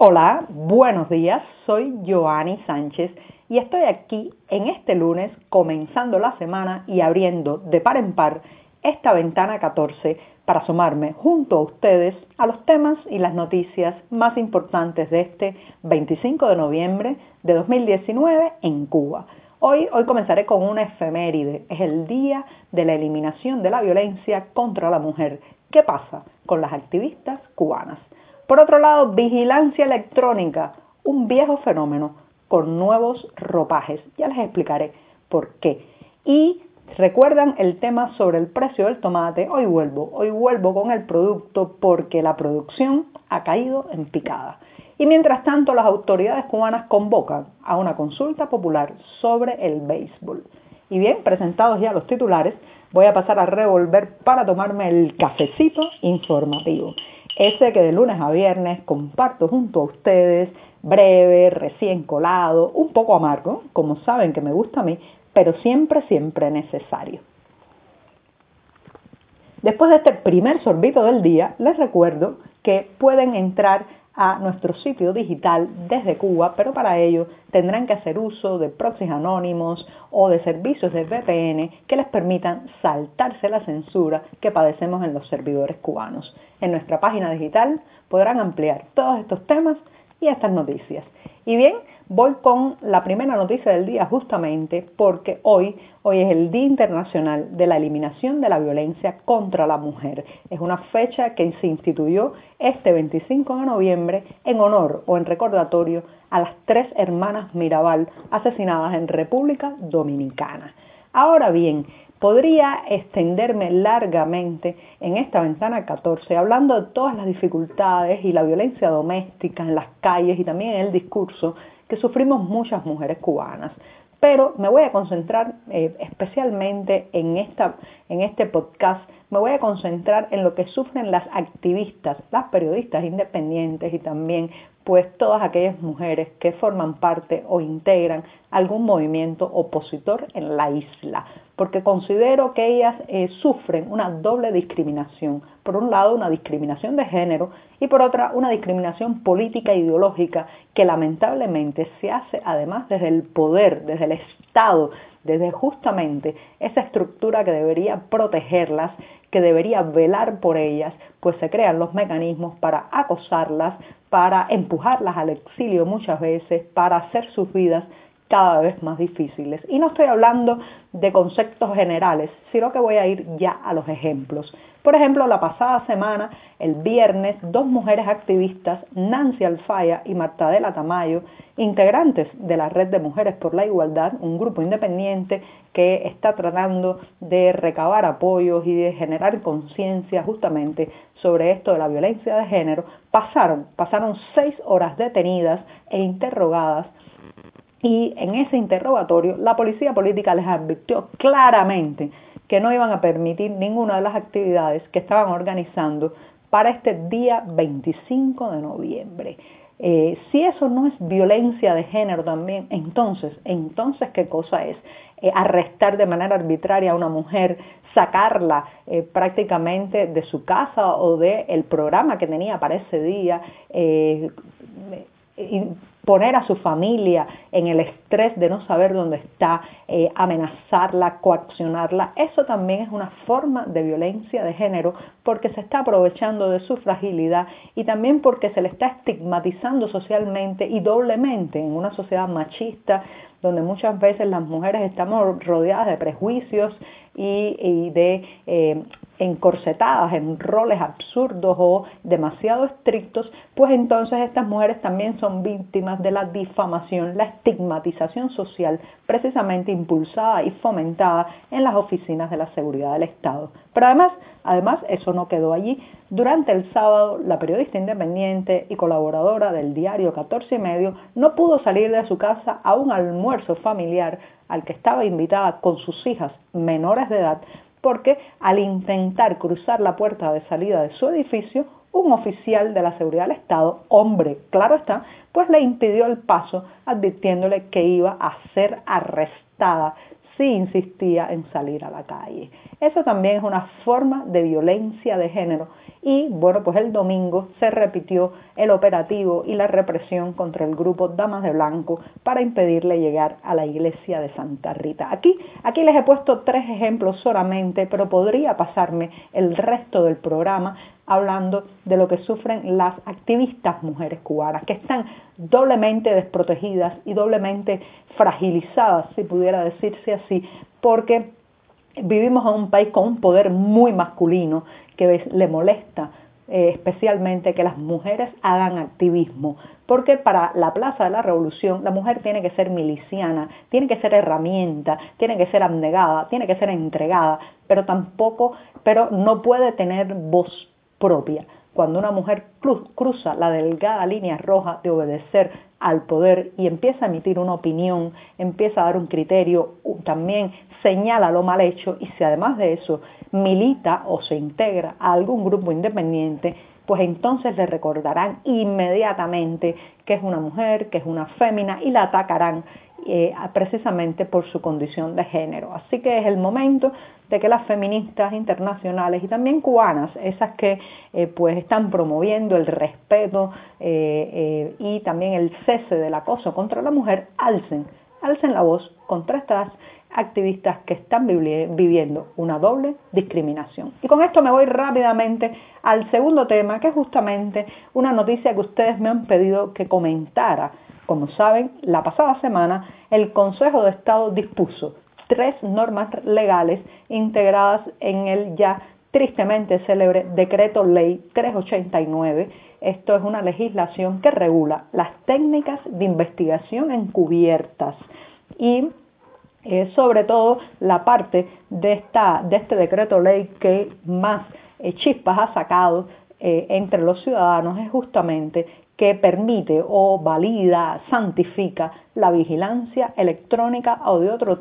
Hola, buenos días, soy Joanny Sánchez y estoy aquí en este lunes comenzando la semana y abriendo de par en par esta ventana 14 para asomarme junto a ustedes a los temas y las noticias más importantes de este 25 de noviembre de 2019 en Cuba. Hoy, hoy comenzaré con una efeméride, es el día de la eliminación de la violencia contra la mujer. ¿Qué pasa con las activistas cubanas? Por otro lado, vigilancia electrónica, un viejo fenómeno con nuevos ropajes. Ya les explicaré por qué. Y recuerdan el tema sobre el precio del tomate. Hoy vuelvo, hoy vuelvo con el producto porque la producción ha caído en picada. Y mientras tanto, las autoridades cubanas convocan a una consulta popular sobre el béisbol. Y bien, presentados ya los titulares, voy a pasar a revolver para tomarme el cafecito informativo ese que de lunes a viernes comparto junto a ustedes, breve, recién colado, un poco amargo, como saben que me gusta a mí, pero siempre, siempre necesario. Después de este primer sorbito del día, les recuerdo que pueden entrar a nuestro sitio digital desde Cuba, pero para ello tendrán que hacer uso de proxies anónimos o de servicios de VPN que les permitan saltarse la censura que padecemos en los servidores cubanos. En nuestra página digital podrán ampliar todos estos temas y estas noticias. Y bien, voy con la primera noticia del día justamente porque hoy, hoy es el Día Internacional de la Eliminación de la Violencia contra la Mujer. Es una fecha que se instituyó este 25 de noviembre en honor o en recordatorio a las tres hermanas Mirabal asesinadas en República Dominicana. Ahora bien, podría extenderme largamente en esta ventana 14 hablando de todas las dificultades y la violencia doméstica en las calles y también en el discurso que sufrimos muchas mujeres cubanas. Pero me voy a concentrar eh, especialmente en, esta, en este podcast, me voy a concentrar en lo que sufren las activistas, las periodistas independientes y también pues todas aquellas mujeres que forman parte o integran algún movimiento opositor en la isla, porque considero que ellas eh, sufren una doble discriminación. Por un lado, una discriminación de género y por otra, una discriminación política e ideológica que lamentablemente se hace además desde el poder, desde el Estado, desde justamente esa estructura que debería protegerlas, que debería velar por ellas, pues se crean los mecanismos para acosarlas, para empujarlas al exilio muchas veces, para hacer sus vidas cada vez más difíciles. Y no estoy hablando de conceptos generales, sino que voy a ir ya a los ejemplos. Por ejemplo, la pasada semana, el viernes, dos mujeres activistas, Nancy Alfaya y Martadela Tamayo, integrantes de la Red de Mujeres por la Igualdad, un grupo independiente que está tratando de recabar apoyos y de generar conciencia justamente sobre esto de la violencia de género, pasaron, pasaron seis horas detenidas e interrogadas y en ese interrogatorio la policía política les advirtió claramente que no iban a permitir ninguna de las actividades que estaban organizando para este día 25 de noviembre. Eh, si eso no es violencia de género también, entonces, entonces, ¿qué cosa es? Eh, arrestar de manera arbitraria a una mujer, sacarla eh, prácticamente de su casa o del programa que tenía para ese día, poner a su familia en el estrés de no saber dónde está, eh, amenazarla, coaccionarla, eso también es una forma de violencia de género porque se está aprovechando de su fragilidad y también porque se le está estigmatizando socialmente y doblemente en una sociedad machista donde muchas veces las mujeres estamos rodeadas de prejuicios y, de eh, encorsetadas en roles absurdos o demasiado estrictos, pues entonces estas mujeres también son víctimas de la difamación, la estigmatización social, precisamente impulsada y fomentada en las oficinas de la seguridad del Estado. Pero además, además eso no quedó allí. Durante el sábado, la periodista independiente y colaboradora del diario 14 y medio no pudo salir de su casa a un almuerzo familiar al que estaba invitada con sus hijas menores de edad porque al intentar cruzar la puerta de salida de su edificio, un oficial de la seguridad del Estado, hombre, claro está, pues le impidió el paso advirtiéndole que iba a ser arrestada sí insistía en salir a la calle. Eso también es una forma de violencia de género y bueno, pues el domingo se repitió el operativo y la represión contra el grupo Damas de Blanco para impedirle llegar a la iglesia de Santa Rita. Aquí, aquí les he puesto tres ejemplos solamente, pero podría pasarme el resto del programa hablando de lo que sufren las activistas mujeres cubanas, que están doblemente desprotegidas y doblemente fragilizadas, si pudiera decirse así, porque vivimos en un país con un poder muy masculino que le molesta eh, especialmente que las mujeres hagan activismo, porque para la Plaza de la Revolución la mujer tiene que ser miliciana, tiene que ser herramienta, tiene que ser abnegada, tiene que ser entregada, pero tampoco, pero no puede tener voz propia. Cuando una mujer cruza la delgada línea roja de obedecer al poder y empieza a emitir una opinión, empieza a dar un criterio, también señala lo mal hecho y si además de eso milita o se integra a algún grupo independiente, pues entonces le recordarán inmediatamente que es una mujer, que es una fémina y la atacarán eh, precisamente por su condición de género. Así que es el momento de que las feministas internacionales y también cubanas, esas que eh, pues están promoviendo el respeto eh, y también el cese del acoso contra la mujer, alcen, alcen la voz contra estas activistas que están viviendo una doble discriminación. Y con esto me voy rápidamente al segundo tema, que es justamente una noticia que ustedes me han pedido que comentara. Como saben, la pasada semana el Consejo de Estado dispuso tres normas legales integradas en el ya tristemente célebre Decreto Ley 389. Esto es una legislación que regula las técnicas de investigación encubiertas y eh, sobre todo la parte de, esta, de este decreto ley que más eh, chispas ha sacado eh, entre los ciudadanos es justamente que permite o valida, santifica la vigilancia electrónica o de otro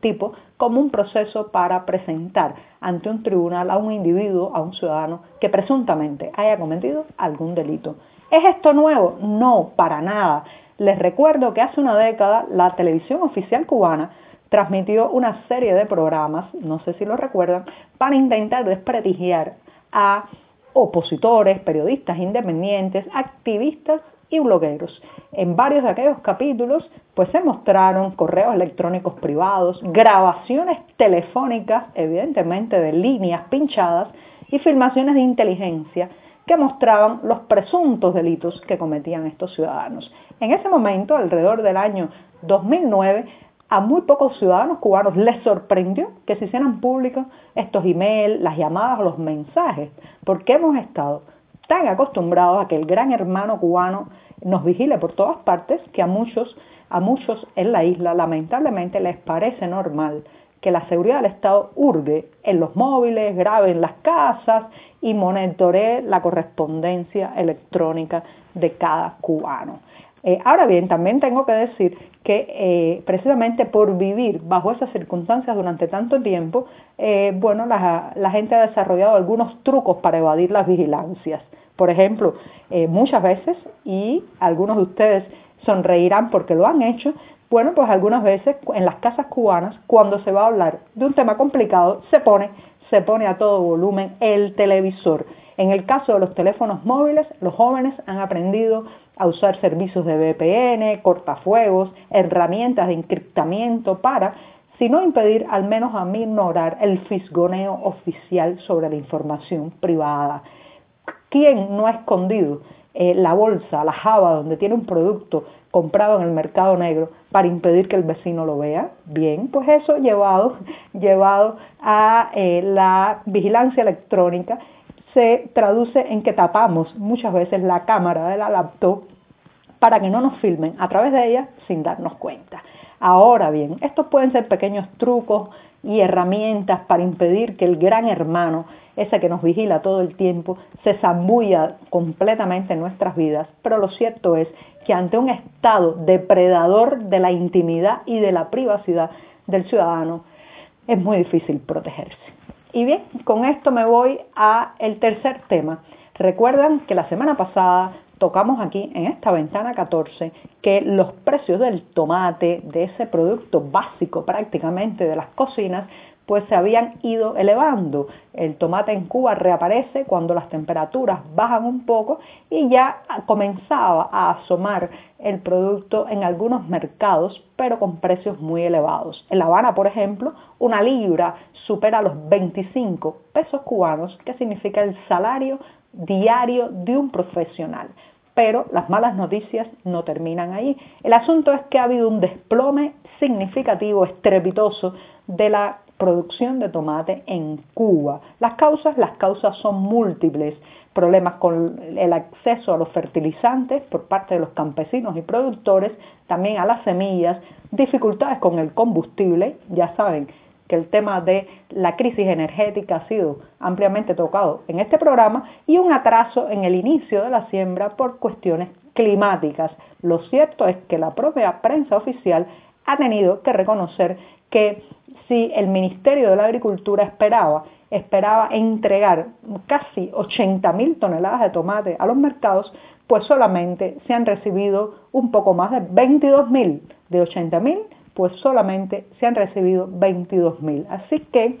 tipo como un proceso para presentar ante un tribunal a un individuo, a un ciudadano que presuntamente haya cometido algún delito. ¿Es esto nuevo? No, para nada. Les recuerdo que hace una década la televisión oficial cubana transmitió una serie de programas, no sé si lo recuerdan, para intentar desprestigiar a opositores, periodistas independientes, activistas y blogueros. En varios de aquellos capítulos pues se mostraron correos electrónicos privados, grabaciones telefónicas, evidentemente de líneas pinchadas y filmaciones de inteligencia que mostraban los presuntos delitos que cometían estos ciudadanos. En ese momento, alrededor del año 2009, a muy pocos ciudadanos cubanos les sorprendió que se hicieran públicos estos emails, las llamadas o los mensajes, porque hemos estado tan acostumbrados a que el gran hermano cubano nos vigile por todas partes que a muchos, a muchos en la isla lamentablemente les parece normal que la seguridad del Estado hurgue en los móviles, grabe en las casas y monitoree la correspondencia electrónica de cada cubano. Eh, ahora bien, también tengo que decir que eh, precisamente por vivir bajo esas circunstancias durante tanto tiempo, eh, bueno, la, la, gente ha desarrollado algunos trucos para evadir las vigilancias. Por ejemplo, muchas veces, y algunos de ustedes sonreirán porque lo han hecho, bueno, pues algunas veces en las casas cubanas, cuando se va a hablar de un tema complicado, se pone, se pone a todo volumen el televisor. En el caso de los teléfonos móviles, los jóvenes han aprendido a usar servicios de VPN, cortafuegos, herramientas de encriptamiento para, si no impedir, al menos a minorar el fisgoneo oficial sobre la información privada. ¿Quién no ha escondido eh, la bolsa, la java donde tiene un producto comprado en el mercado negro para impedir que el vecino lo vea? Bien, pues eso llevado, llevado a eh, la vigilancia electrónica se traduce en que tapamos muchas veces la cámara de la laptop para que no nos filmen a través de ella sin darnos cuenta. Ahora bien, estos pueden ser pequeños trucos y herramientas para impedir que el gran hermano, ese que nos vigila todo el tiempo, se zambulla completamente en nuestras vidas. Pero lo cierto es que ante un estado depredador de la intimidad y de la privacidad del ciudadano, es muy difícil protegerse. Y bien, con esto me voy a el tercer tema. Recuerdan que la semana pasada tocamos aquí en esta ventana 14 que los precios del tomate, de ese producto básico prácticamente de las cocinas, pues se habían ido elevando. El tomate en Cuba reaparece cuando las temperaturas bajan un poco y ya comenzaba a asomar el producto en algunos mercados, pero con precios muy elevados. En La Habana, por ejemplo, una libra supera los 25 pesos cubanos, que significa el salario diario de un profesional. Pero las malas noticias no terminan ahí. El asunto es que ha habido un desplome significativo, estrepitoso, de la producción de tomate en Cuba. Las causas, las causas son múltiples. Problemas con el acceso a los fertilizantes por parte de los campesinos y productores, también a las semillas, dificultades con el combustible, ya saben que el tema de la crisis energética ha sido ampliamente tocado en este programa y un atraso en el inicio de la siembra por cuestiones climáticas. Lo cierto es que la propia prensa oficial ha tenido que reconocer que si el Ministerio de la Agricultura esperaba, esperaba entregar casi 80 mil toneladas de tomate a los mercados, pues solamente se han recibido un poco más de 22 mil de 80 mil, pues solamente se han recibido 22 mil. Así que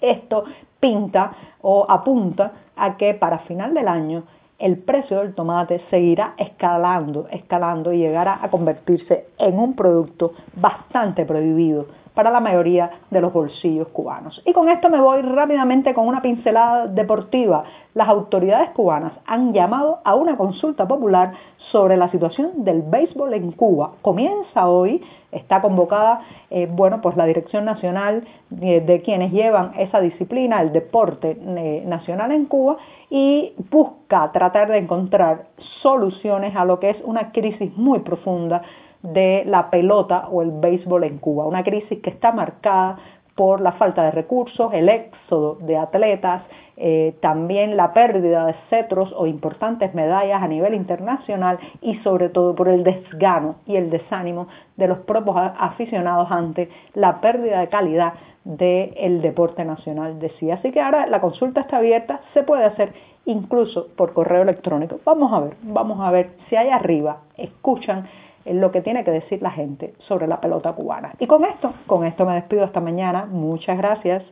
esto pinta o apunta a que para final del año el precio del tomate seguirá escalando, escalando y llegará a convertirse en un producto bastante prohibido para la mayoría de los bolsillos cubanos. Y con esto me voy rápidamente con una pincelada deportiva. Las autoridades cubanas han llamado a una consulta popular sobre la situación del béisbol en Cuba. Comienza hoy, está convocada, eh, bueno, pues la Dirección Nacional de, de, quienes llevan esa disciplina, el deporte eh, nacional en Cuba, y busca tratar de encontrar soluciones a lo que es una crisis muy profunda de la pelota o el béisbol en Cuba, una crisis que está marcada por la falta de recursos, el éxodo de atletas, eh, también la pérdida de cetros o importantes medallas a nivel internacional y sobre todo por el desgano y el desánimo de los propios aficionados ante la pérdida de calidad del deporte nacional de sí. Así que ahora la consulta está abierta, se puede hacer incluso por correo electrónico. Vamos a ver, vamos a ver si hay arriba escuchan lo que tiene que decir la gente sobre la pelota cubana. Y con esto, con esto me despido hasta mañana. Muchas gracias.